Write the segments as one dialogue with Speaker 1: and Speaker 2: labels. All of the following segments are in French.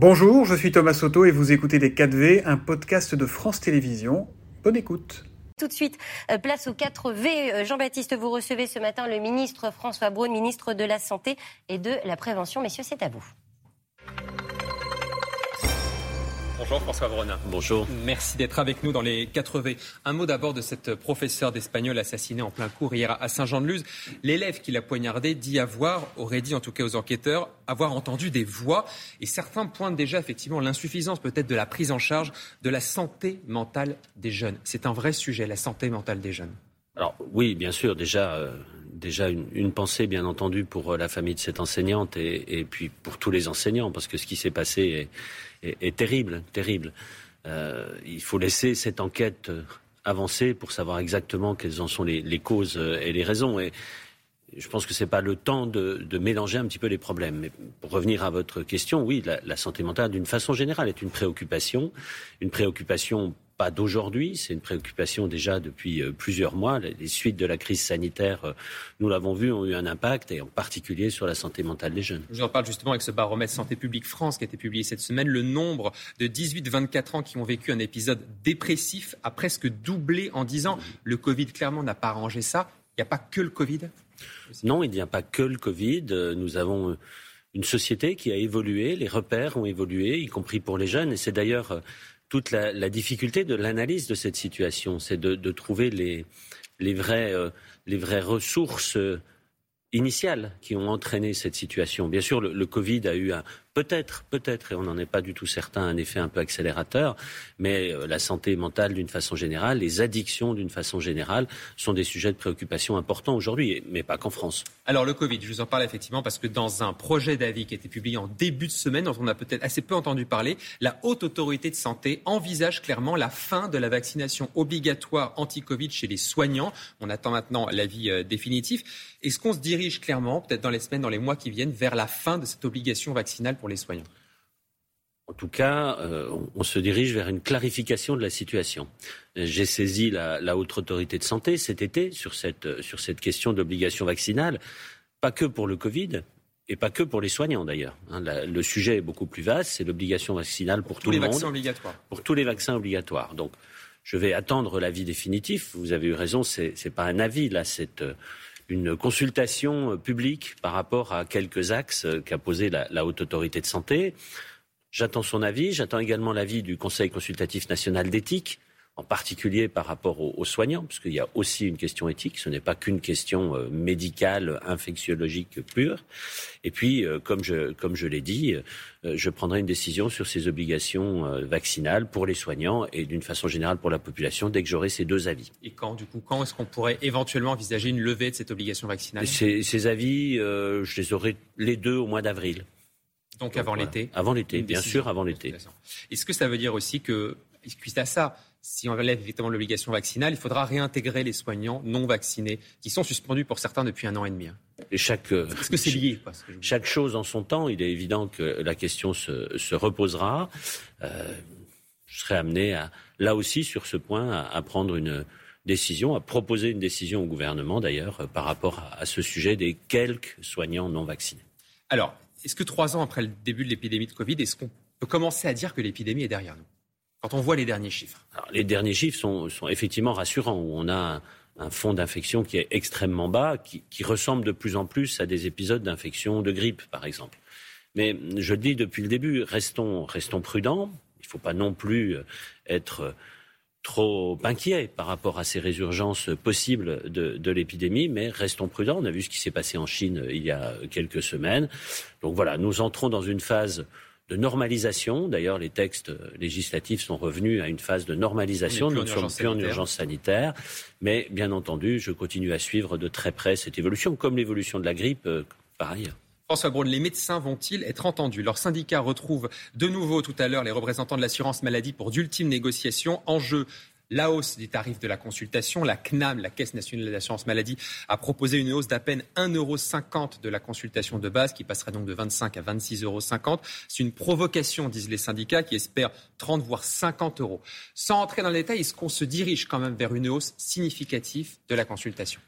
Speaker 1: Bonjour, je suis Thomas Soto et vous écoutez Les 4V, un podcast de France Télévisions. Bonne écoute.
Speaker 2: Tout de suite, euh, place aux 4V. Euh, Jean-Baptiste, vous recevez ce matin le ministre François Braun, ministre de la Santé et de la Prévention. Messieurs, c'est à vous.
Speaker 3: Bonjour François Vronin.
Speaker 4: Bonjour.
Speaker 3: Merci d'être avec nous dans les 4V. Un mot d'abord de cette professeure d'espagnol assassinée en plein cours hier à Saint-Jean-de-Luz. L'élève qui l'a poignardé dit avoir, aurait dit en tout cas aux enquêteurs, avoir entendu des voix. Et certains pointent déjà effectivement l'insuffisance peut-être de la prise en charge de la santé mentale des jeunes. C'est un vrai sujet, la santé mentale des jeunes.
Speaker 4: Alors oui, bien sûr, déjà, euh, déjà une, pensée, bien entendu, pour euh, la famille de cette enseignante et, puis pour tous les enseignants, parce que ce qui s'est passé est terrible, terrible. Euh, il faut laisser cette enquête euh, avancer pour savoir exactement quelles en sont les, causes et les raisons. Et je pense que ce n'est pas le temps de, mélanger un petit peu les problèmes. Mais pour revenir à votre question, oui, la, la santé mentale, d'une façon générale, est une préoccupation, une préoccupation pas d'aujourd'hui, c'est une préoccupation déjà depuis euh, plusieurs mois. Les suites de la crise sanitaire, euh, nous l'avons vu, ont eu un impact, et en particulier sur la santé mentale des jeunes.
Speaker 3: Je en parle justement avec ce baromètre Santé publique France qui a été publié cette semaine. Le nombre de 18-24 ans qui ont vécu un épisode dépressif a presque doublé en 10 ans. Le Covid, clairement, n'a pas arrangé ça. Il n'y a pas que le Covid?
Speaker 4: Non, il n'y a pas que le Covid. Nous avons une société qui a évolué, les repères ont évolué, y compris pour les jeunes. Et c'est d'ailleurs toute la, difficulté de l'analyse de cette situation, c'est de, trouver les, les, vraies, euh, les vraies ressources euh, initiales qui ont entraîné cette situation. Bien sûr, le Covid a eu un, Peut-être, peut-être, et on n'en est pas du tout certain, un effet un peu accélérateur, mais euh, la santé mentale d'une façon générale, les addictions d'une façon générale sont des sujets de préoccupation importants aujourd'hui, mais pas qu'en France.
Speaker 3: Alors le Covid, je vous en parle effectivement parce que dans un projet d'avis qui a été publié en début de semaine, dont on a peut-être assez peu entendu parler, la Haute Autorité de Santé envisage clairement la fin de la vaccination obligatoire anti-Covid chez les soignants. On attend maintenant l'avis euh, définitif. Est-ce qu'on se dirige clairement, peut-être dans les semaines, dans les mois qui viennent, vers la fin de cette obligation vaccinale pour les soignants
Speaker 4: en tout cas, euh, on, se dirige vers une clarification de la situation. J'ai saisi la, haute autorité de santé cet été sur cette, sur cette question d'obligation vaccinale, pas que pour le Covid, et pas que pour les soignants d'ailleurs. Hein. le sujet est beaucoup plus vaste, c'est l'obligation vaccinale pour, tout
Speaker 3: le
Speaker 4: monde.
Speaker 3: Tous les vaccins obligatoires.
Speaker 4: Pour tous les vaccins obligatoires. Donc, je vais attendre l'avis définitif. Vous avez eu raison, c'est n'est pas un avis là, c'est une consultation publique par rapport à quelques axes qu'a posé la, haute autorité de santé. J'attends son avis. J'attends également l'avis du Conseil consultatif national d'éthique en particulier par rapport aux, soignants, parce qu'il y a aussi une question éthique, ce n'est pas qu'une question euh, médicale, infectiologique pure. Et puis, euh, comme je, comme je l'ai dit, euh, je prendrai une décision sur ces obligations vaccinales pour les soignants et d'une façon générale pour la population dès que j'aurai ces deux avis.
Speaker 3: Et quand, du coup, quand est-ce qu'on pourrait éventuellement envisager une levée de cette obligation vaccinale?
Speaker 4: Ces, ces, avis, je les aurai les deux au mois d'avril.
Speaker 3: Donc, avant l'été
Speaker 4: Avant l'été, bien sûr, avant l'été.
Speaker 3: Est-ce que ça veut dire aussi que, suite à ça, si on relève évidemment l'obligation vaccinale, il faudra réintégrer les soignants non vaccinés, qui sont suspendus pour certains depuis un an et demi. Hein.
Speaker 4: Et chaque, euh,
Speaker 3: Est-ce que c'est lié
Speaker 4: Chaque chose en son temps. Il est évident que la question se, reposera. Euh, je serai amené à, là aussi, sur ce point, à, prendre une décision, à proposer une décision au gouvernement, d'ailleurs, euh, par rapport à ce sujet des quelques soignants non vaccinés.
Speaker 3: Alors, est-ce que trois ans après le début de l'épidémie de Covid, est-ce qu'on peut commencer à dire que l'épidémie est derrière nous? Quand on voit les derniers chiffres
Speaker 4: Les derniers chiffres sont, effectivement rassurants. On a un, fond d'infection qui est extrêmement bas, qui, ressemble de plus en plus à des épisodes d'infection de grippe, par exemple. Mais je le dis depuis le début, restons, restons prudents. Il ne faut pas non plus être trop inquiet par rapport à ces résurgences possibles de, de l'épidémie, mais restons prudents. On a vu ce qui s'est passé en Chine il y a quelques semaines. Donc voilà, nous entrons dans une phase de normalisation. D'ailleurs, les textes législatifs sont revenus à une phase de normalisation. Nous ne sommes plus en urgence sanitaire. Mais bien entendu, je continue à suivre de très près cette évolution, comme l'évolution de la grippe euh, par ailleurs.
Speaker 3: François Braun, les médecins vont-ils être entendus? Leur syndicat retrouve de nouveau tout à l'heure les représentants de l'assurance maladie pour d'ultimes négociations. Enjeu la hausse des tarifs de la consultation. La CNAM, la Caisse nationale d'assurance maladie, a proposé une hausse d'à peine 1,50 euro de la consultation de base, qui passerait donc de 25 à 26,50 euros. C'est une provocation, disent les syndicats, qui espèrent 30 voire 50 euros. Sans entrer dans le détail, est-ce qu'on se dirige quand même vers une hausse significative de la consultation?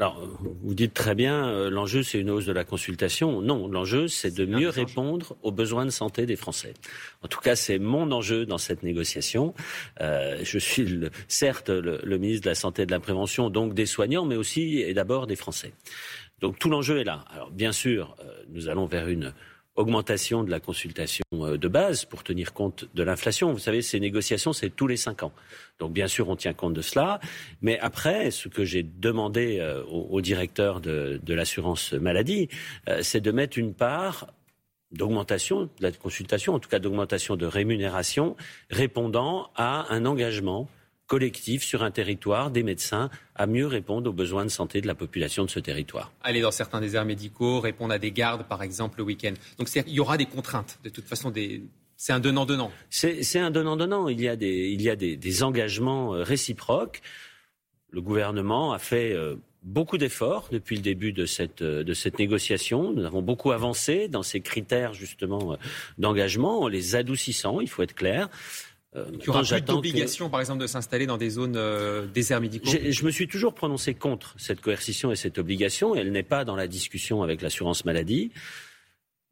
Speaker 4: Alors, vous dites très bien, euh, l'enjeu c'est une hausse de la consultation. Non, l'enjeu c'est de mieux répondre aux besoins de santé des Français. En tout cas, c'est mon enjeu dans cette négociation. Euh, je suis le, certes le, le, ministre de la Santé et de la Prévention, donc des soignants, mais aussi et d'abord des Français. Donc tout l'enjeu est là. Alors bien sûr, euh, nous allons vers une augmentation de la consultation euh, de base pour tenir compte de l'inflation. Vous savez, ces négociations, c'est tous les cinq ans. Donc, bien sûr, on tient compte de cela. Mais après, ce que j'ai demandé euh, au, directeur de, l'assurance maladie, euh, c'est de mettre une part d'augmentation de la consultation, en tout cas d'augmentation de rémunération, répondant à un engagement collectif sur un territoire des médecins à mieux répondre aux besoins de santé de la population de ce territoire.
Speaker 3: Aller dans certains déserts médicaux, répondre à des gardes, par exemple, le week-end. Donc il y aura des contraintes, de toute façon, des... c'est un donnant-donnant.
Speaker 4: C'est un donnant-donnant. Il y a, des, il y a des, des, engagements euh, réciproques. Le gouvernement a fait euh, beaucoup d'efforts depuis le début de cette, euh, de cette négociation. Nous avons beaucoup avancé dans ces critères justement d'engagement, en les adoucissant, il faut être clair.
Speaker 3: Euh, il y aura plus d'obligation, par exemple, de s'installer dans des zones euh, déserts médicaux
Speaker 4: Je me suis toujours prononcé contre cette coercition et cette obligation. Elle n'est pas dans la discussion avec l'assurance maladie.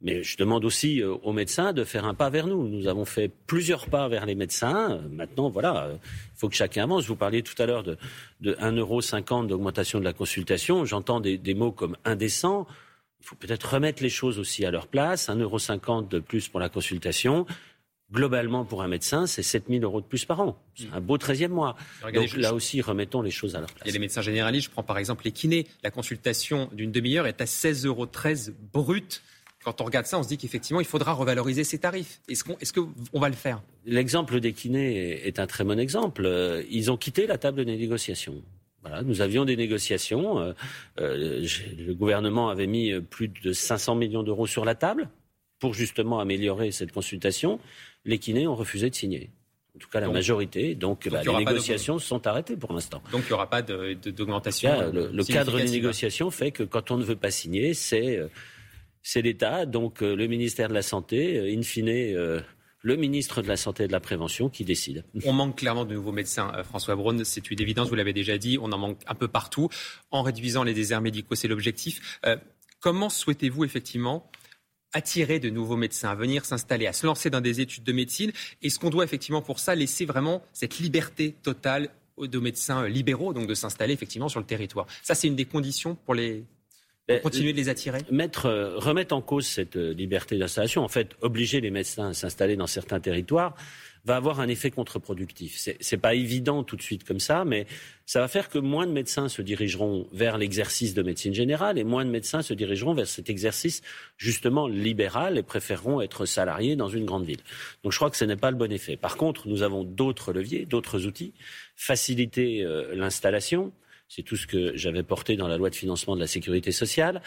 Speaker 4: Mais je demande aussi euh, aux médecins de faire un pas vers nous. Nous avons fait plusieurs pas vers les médecins. Maintenant, voilà, il faut que chacun avance. Vous parliez tout à l'heure de, de 1,50€ d'augmentation de la consultation. J'entends des, des mots comme indécent. Il faut peut-être remettre les choses aussi à leur place. 1,50€ de plus pour la consultation globalement, pour un médecin, c'est 7 000 euros de plus par an. C'est un beau 13e mois. Donc là aussi, remettons les choses à leur place.
Speaker 3: Il y a les médecins généralistes, je prends par exemple les kinés. La consultation d'une demi-heure est à 16,13 euros brut. Quand on regarde ça, on se dit qu'effectivement, il faudra revaloriser ces tarifs. Est-ce qu'on est va le faire?
Speaker 4: L'exemple des kinés est un très bon exemple. Euh, ils ont quitté la table des négociations. Voilà, nous avions des négociations. Euh, euh, le gouvernement avait mis plus de 500 millions d'euros sur la table pour justement améliorer cette consultation les kinés ont refusé de signer. En tout cas, la majorité. Donc, bah, les négociations sont arrêtées pour l'instant.
Speaker 3: Donc, il n'y aura pas d'augmentation.
Speaker 4: le, cadre des négociations fait que quand on ne veut pas signer, c'est euh, l'État, donc euh, le ministère de la Santé, euh, in fine, le ministre de la Santé et de la Prévention qui décide.
Speaker 3: On manque clairement de nouveaux médecins, François Braun, c'est une évidence, vous l'avez déjà dit, on en manque un peu partout. En réduisant les déserts médicaux, c'est l'objectif. comment souhaitez-vous effectivement attirer de nouveaux médecins à venir s'installer, à se lancer dans des études de médecine. Est-ce qu'on doit effectivement pour ça laisser vraiment cette liberté totale aux médecins libéraux, donc de s'installer effectivement sur le territoire? Ça, c'est une des conditions pour les pour continuer de les attirer?
Speaker 4: Mettre, euh, Remettre en cause cette euh, liberté d'installation, en fait, obliger les médecins à s'installer dans certains territoires, va avoir un effet contre-productif. C'est, pas évident tout de suite comme ça, mais ça va faire que moins de médecins se dirigeront vers l'exercice de médecine générale et moins de médecins se dirigeront vers cet exercice justement libéral et préféreront être salariés dans une grande ville. Donc je crois que ce n'est pas le bon effet. Par contre, nous avons d'autres leviers, d'autres outils, faciliter euh, l'installation, c'est tout ce que j'avais porté dans la loi de financement de la sécurité sociale,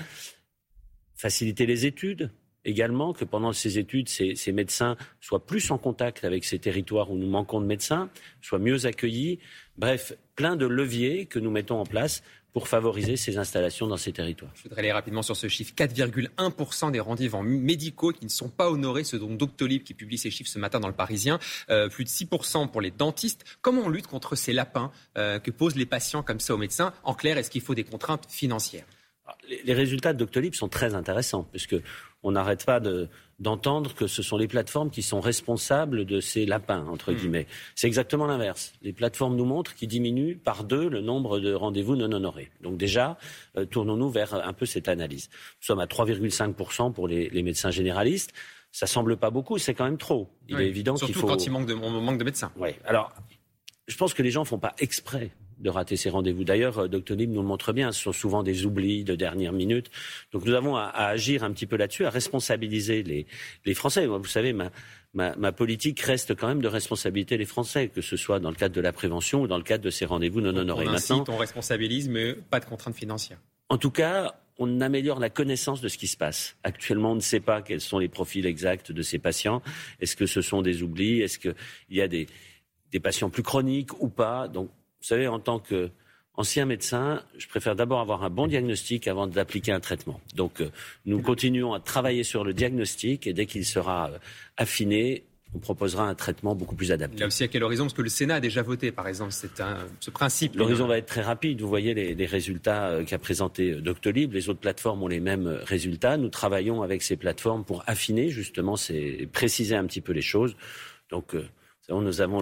Speaker 4: faciliter les études, également que pendant ces études, ces, médecins soient plus en contact avec ces territoires où nous manquons de médecins, soient mieux accueillis. Bref, plein de leviers que nous mettons en place pour favoriser ces installations dans ces territoires.
Speaker 3: Je voudrais aller rapidement sur ce chiffre. 4,1% des rendez-vous médicaux qui ne sont pas honorés, ce dont Doctolib qui publie ces chiffres ce matin dans le Parisien. Euh, plus de 6% pour les dentistes. Comment on lutte contre ces lapins euh, que posent les patients comme ça aux médecins? En clair, est-ce qu'il faut des contraintes financières?
Speaker 4: Les résultats de Doctolib sont très intéressants, puisque on n'arrête pas d'entendre que ce sont les plateformes qui sont responsables de ces lapins, entre hmm. guillemets. C'est exactement l'inverse. Les plateformes nous montrent qu'ils diminuent par deux le nombre de rendez-vous non honorés. Donc déjà, euh, tournons-nous vers un peu cette analyse. Nous sommes à 3,5% pour les, médecins généralistes. Ça semble pas beaucoup, c'est quand même trop.
Speaker 3: Il est évident qu'il faut... Surtout quand il manque de, manque de médecins.
Speaker 4: Oui. Alors, je pense que les gens font pas exprès de rater ces rendez-vous. D'ailleurs, euh, Doctolib nous le montre bien, ce sont souvent des oublis de dernière minute. Donc nous avons à, agir un petit peu là-dessus, à responsabiliser les, les Français. Vous savez, ma, ma, ma, politique reste quand même de responsabiliser les Français, que ce soit dans le cadre de la prévention ou dans le cadre de ces rendez-vous non honorés.
Speaker 3: On incite, on responsabilise, mais pas de contraintes financières.
Speaker 4: En tout cas, on améliore la connaissance de ce qui se passe. Actuellement, on ne sait pas quels sont les profils exacts de ces patients. Est-ce que ce sont des oublis? Est-ce qu'il y a des, des patients plus chroniques ou pas? Donc, vous savez, en tant qu'ancien médecin, je préfère d'abord avoir un bon diagnostic avant d'appliquer un traitement. Donc, euh, nous continuons à travailler sur le diagnostic et dès qu'il sera euh, affiné, on proposera un traitement beaucoup plus adapté.
Speaker 3: Là aussi, à quel horizon? Parce que le Sénat a déjà voté, par exemple, c'est ce principe.
Speaker 4: L'horizon va être très rapide. Vous voyez les, résultats euh, qu'a présenté Doctolib. Les autres plateformes ont les mêmes résultats. Nous travaillons avec ces plateformes pour affiner, justement, préciser un petit peu les choses. Donc, nous avons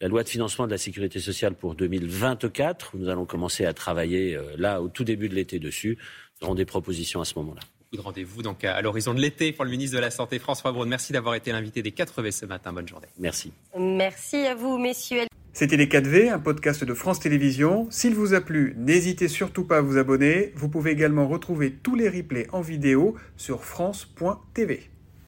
Speaker 4: la loi de financement de la sécurité sociale pour 2024. Nous allons commencer à travailler là au tout début de l'été dessus. Nous aurons des propositions à ce moment-là
Speaker 3: de rendez-vous donc à, l'horizon de l'été pour le ministre de la Santé François Braun. Merci d'avoir été l'invité des 4V ce matin. Bonne journée.
Speaker 4: Merci.
Speaker 2: Merci à vous, messieurs.
Speaker 1: C'était Les 4V, un podcast de France Télévisions. S'il vous a plu, n'hésitez surtout pas à vous abonner. Vous pouvez également retrouver tous les replays en vidéo sur France.tv.